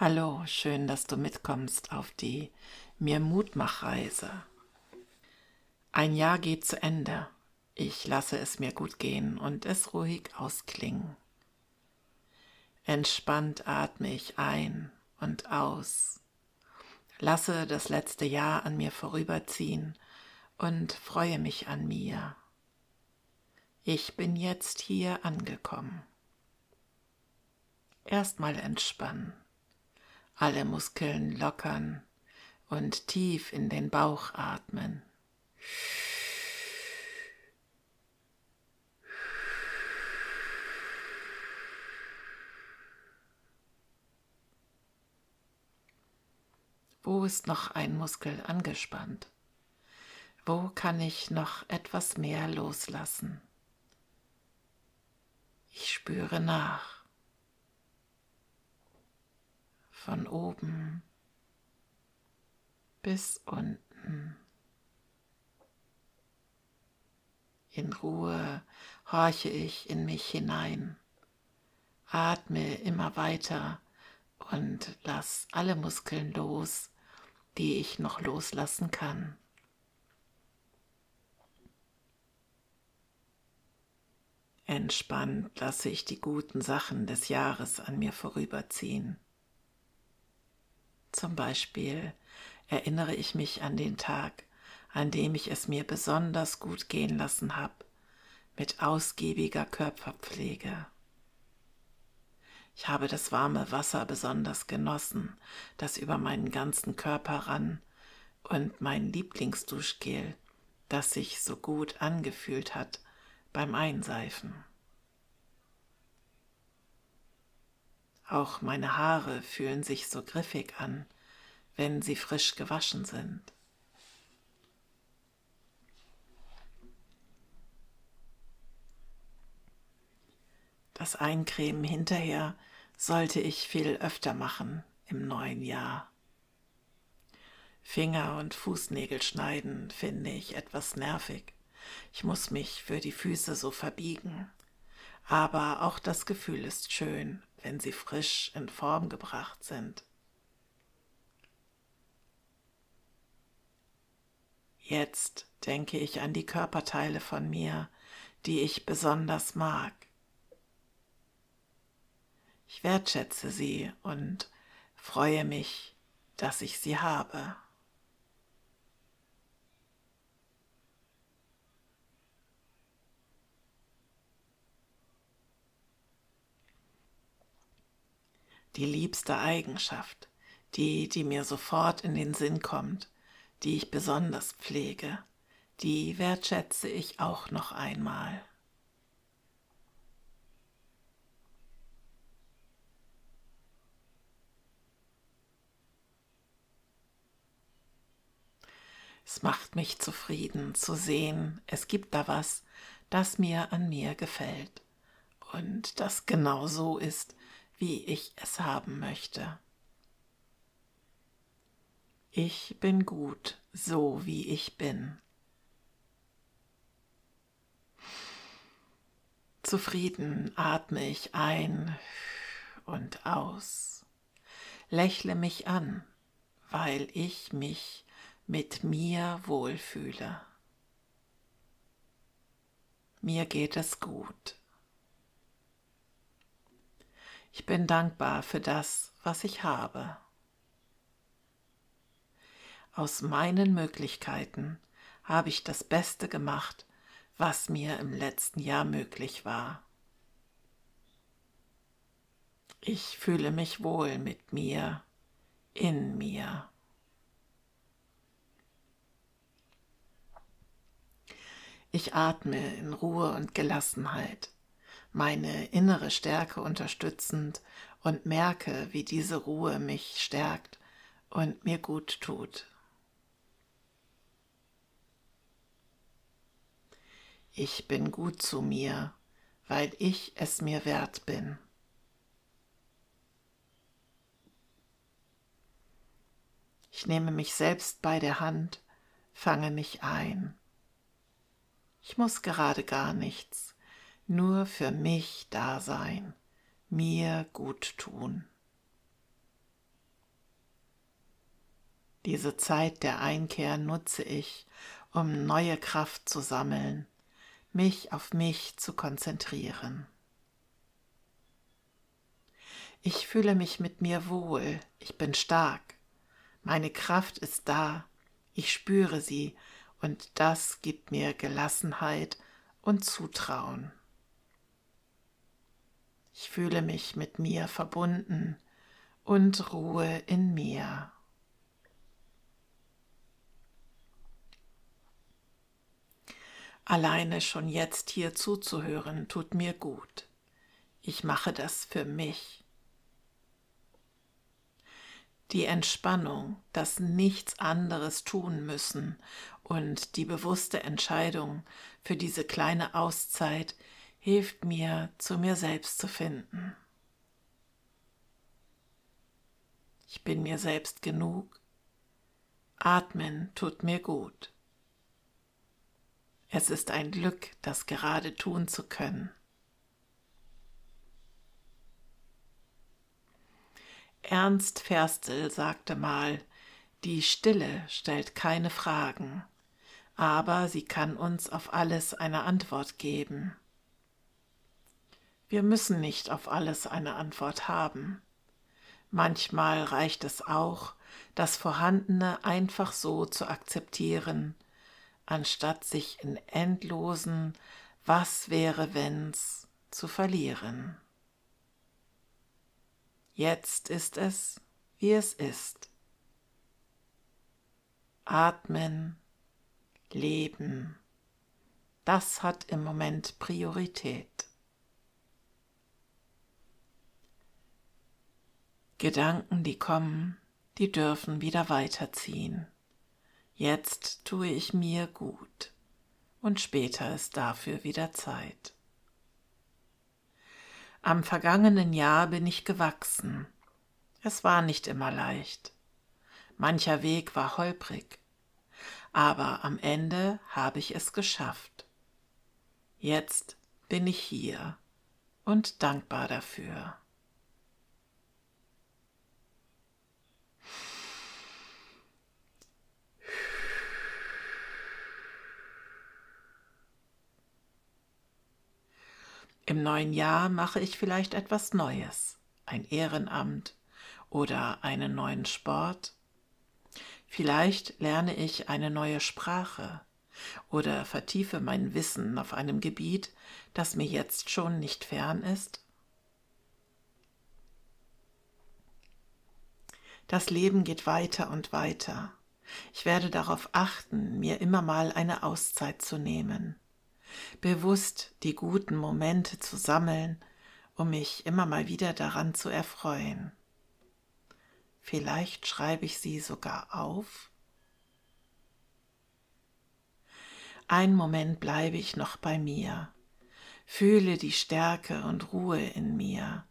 Hallo, schön, dass du mitkommst auf die Mir Mutmachreise. Ein Jahr geht zu Ende. Ich lasse es mir gut gehen und es ruhig ausklingen. Entspannt atme ich ein und aus. Lasse das letzte Jahr an mir vorüberziehen und freue mich an mir. Ich bin jetzt hier angekommen. Erstmal entspannen alle Muskeln lockern und tief in den Bauch atmen. Wo ist noch ein Muskel angespannt? Wo kann ich noch etwas mehr loslassen? Ich spüre nach. Von oben bis unten. In Ruhe horche ich in mich hinein, atme immer weiter und lass alle Muskeln los, die ich noch loslassen kann. Entspannt lasse ich die guten Sachen des Jahres an mir vorüberziehen. Zum Beispiel erinnere ich mich an den Tag, an dem ich es mir besonders gut gehen lassen habe, mit ausgiebiger Körperpflege. Ich habe das warme Wasser besonders genossen, das über meinen ganzen Körper rann, und mein Lieblingsduschgel, das sich so gut angefühlt hat beim Einseifen. Auch meine Haare fühlen sich so griffig an, wenn sie frisch gewaschen sind. Das Eincremen hinterher sollte ich viel öfter machen im neuen Jahr. Finger und Fußnägel schneiden finde ich etwas nervig. Ich muss mich für die Füße so verbiegen. Aber auch das Gefühl ist schön, wenn sie frisch in Form gebracht sind. Jetzt denke ich an die Körperteile von mir, die ich besonders mag. Ich wertschätze sie und freue mich, dass ich sie habe. Die liebste Eigenschaft, die, die mir sofort in den Sinn kommt, die ich besonders pflege, die wertschätze ich auch noch einmal. Es macht mich zufrieden zu sehen, es gibt da was, das mir an mir gefällt und das genau so ist, wie ich es haben möchte. Ich bin gut, so wie ich bin. Zufrieden atme ich ein und aus, lächle mich an, weil ich mich mit mir wohlfühle. Mir geht es gut. Ich bin dankbar für das, was ich habe. Aus meinen Möglichkeiten habe ich das Beste gemacht, was mir im letzten Jahr möglich war. Ich fühle mich wohl mit mir, in mir. Ich atme in Ruhe und Gelassenheit meine innere Stärke unterstützend und merke, wie diese Ruhe mich stärkt und mir gut tut. Ich bin gut zu mir, weil ich es mir wert bin. Ich nehme mich selbst bei der Hand, fange mich ein. Ich muss gerade gar nichts nur für mich da sein, mir gut tun. Diese Zeit der Einkehr nutze ich, um neue Kraft zu sammeln, mich auf mich zu konzentrieren. Ich fühle mich mit mir wohl, ich bin stark, meine Kraft ist da, ich spüre sie und das gibt mir Gelassenheit und Zutrauen. Ich fühle mich mit mir verbunden und Ruhe in mir. Alleine schon jetzt hier zuzuhören tut mir gut. Ich mache das für mich. Die Entspannung, das nichts anderes tun müssen und die bewusste Entscheidung für diese kleine Auszeit hilft mir, zu mir selbst zu finden. Ich bin mir selbst genug. Atmen tut mir gut. Es ist ein Glück, das gerade tun zu können. Ernst Ferstel sagte mal, die Stille stellt keine Fragen, aber sie kann uns auf alles eine Antwort geben. Wir müssen nicht auf alles eine Antwort haben. Manchmal reicht es auch, das Vorhandene einfach so zu akzeptieren, anstatt sich in endlosen Was wäre wenns zu verlieren. Jetzt ist es, wie es ist. Atmen, Leben, das hat im Moment Priorität. Gedanken, die kommen, die dürfen wieder weiterziehen. Jetzt tue ich mir gut und später ist dafür wieder Zeit. Am vergangenen Jahr bin ich gewachsen. Es war nicht immer leicht. Mancher Weg war holprig, aber am Ende habe ich es geschafft. Jetzt bin ich hier und dankbar dafür. Im neuen Jahr mache ich vielleicht etwas Neues, ein Ehrenamt oder einen neuen Sport. Vielleicht lerne ich eine neue Sprache oder vertiefe mein Wissen auf einem Gebiet, das mir jetzt schon nicht fern ist. Das Leben geht weiter und weiter. Ich werde darauf achten, mir immer mal eine Auszeit zu nehmen bewusst die guten Momente zu sammeln, um mich immer mal wieder daran zu erfreuen. Vielleicht schreibe ich sie sogar auf. Ein Moment bleibe ich noch bei mir, fühle die Stärke und Ruhe in mir,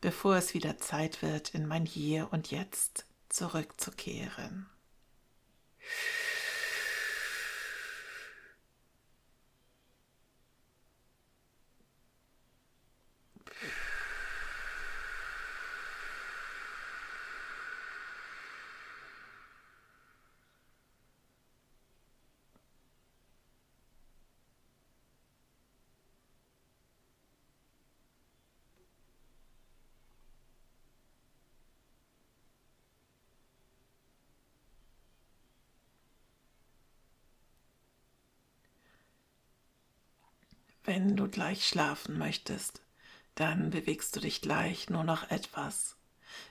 bevor es wieder Zeit wird, in mein Hier und Jetzt zurückzukehren. Wenn du gleich schlafen möchtest, dann bewegst du dich gleich nur noch etwas.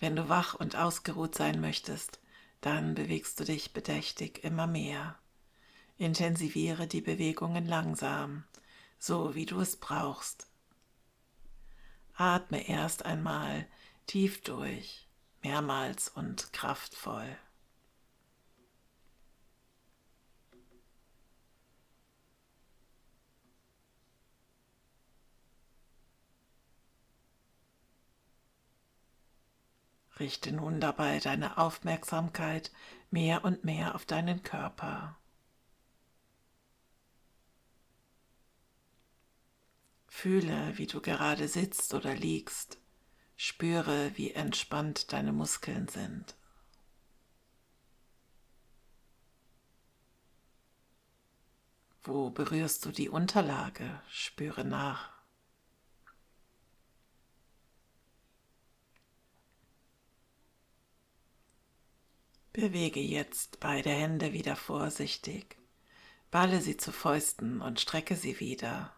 Wenn du wach und ausgeruht sein möchtest, dann bewegst du dich bedächtig immer mehr. Intensiviere die Bewegungen langsam, so wie du es brauchst. Atme erst einmal tief durch, mehrmals und kraftvoll. Richte nun dabei deine Aufmerksamkeit mehr und mehr auf deinen Körper. Fühle, wie du gerade sitzt oder liegst. Spüre, wie entspannt deine Muskeln sind. Wo berührst du die Unterlage? Spüre nach. Bewege jetzt beide Hände wieder vorsichtig, balle sie zu Fäusten und strecke sie wieder.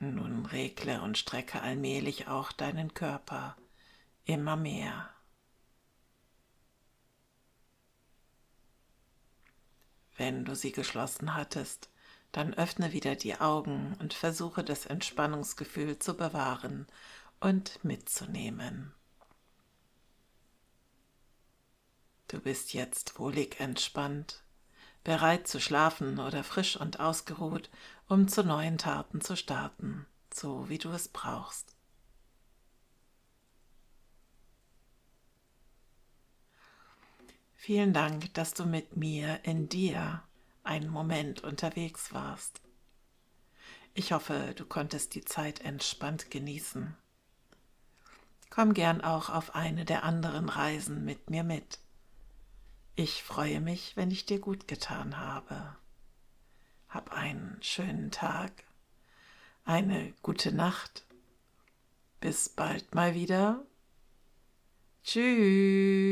Nun regle und strecke allmählich auch deinen Körper immer mehr. Wenn du sie geschlossen hattest, dann öffne wieder die Augen und versuche das Entspannungsgefühl zu bewahren und mitzunehmen. Du bist jetzt wohlig entspannt, bereit zu schlafen oder frisch und ausgeruht, um zu neuen Taten zu starten, so wie du es brauchst. Vielen Dank, dass du mit mir in dir einen Moment unterwegs warst. Ich hoffe, du konntest die Zeit entspannt genießen. Komm gern auch auf eine der anderen Reisen mit mir mit. Ich freue mich, wenn ich dir gut getan habe. Hab einen schönen Tag, eine gute Nacht. Bis bald mal wieder. Tschüss.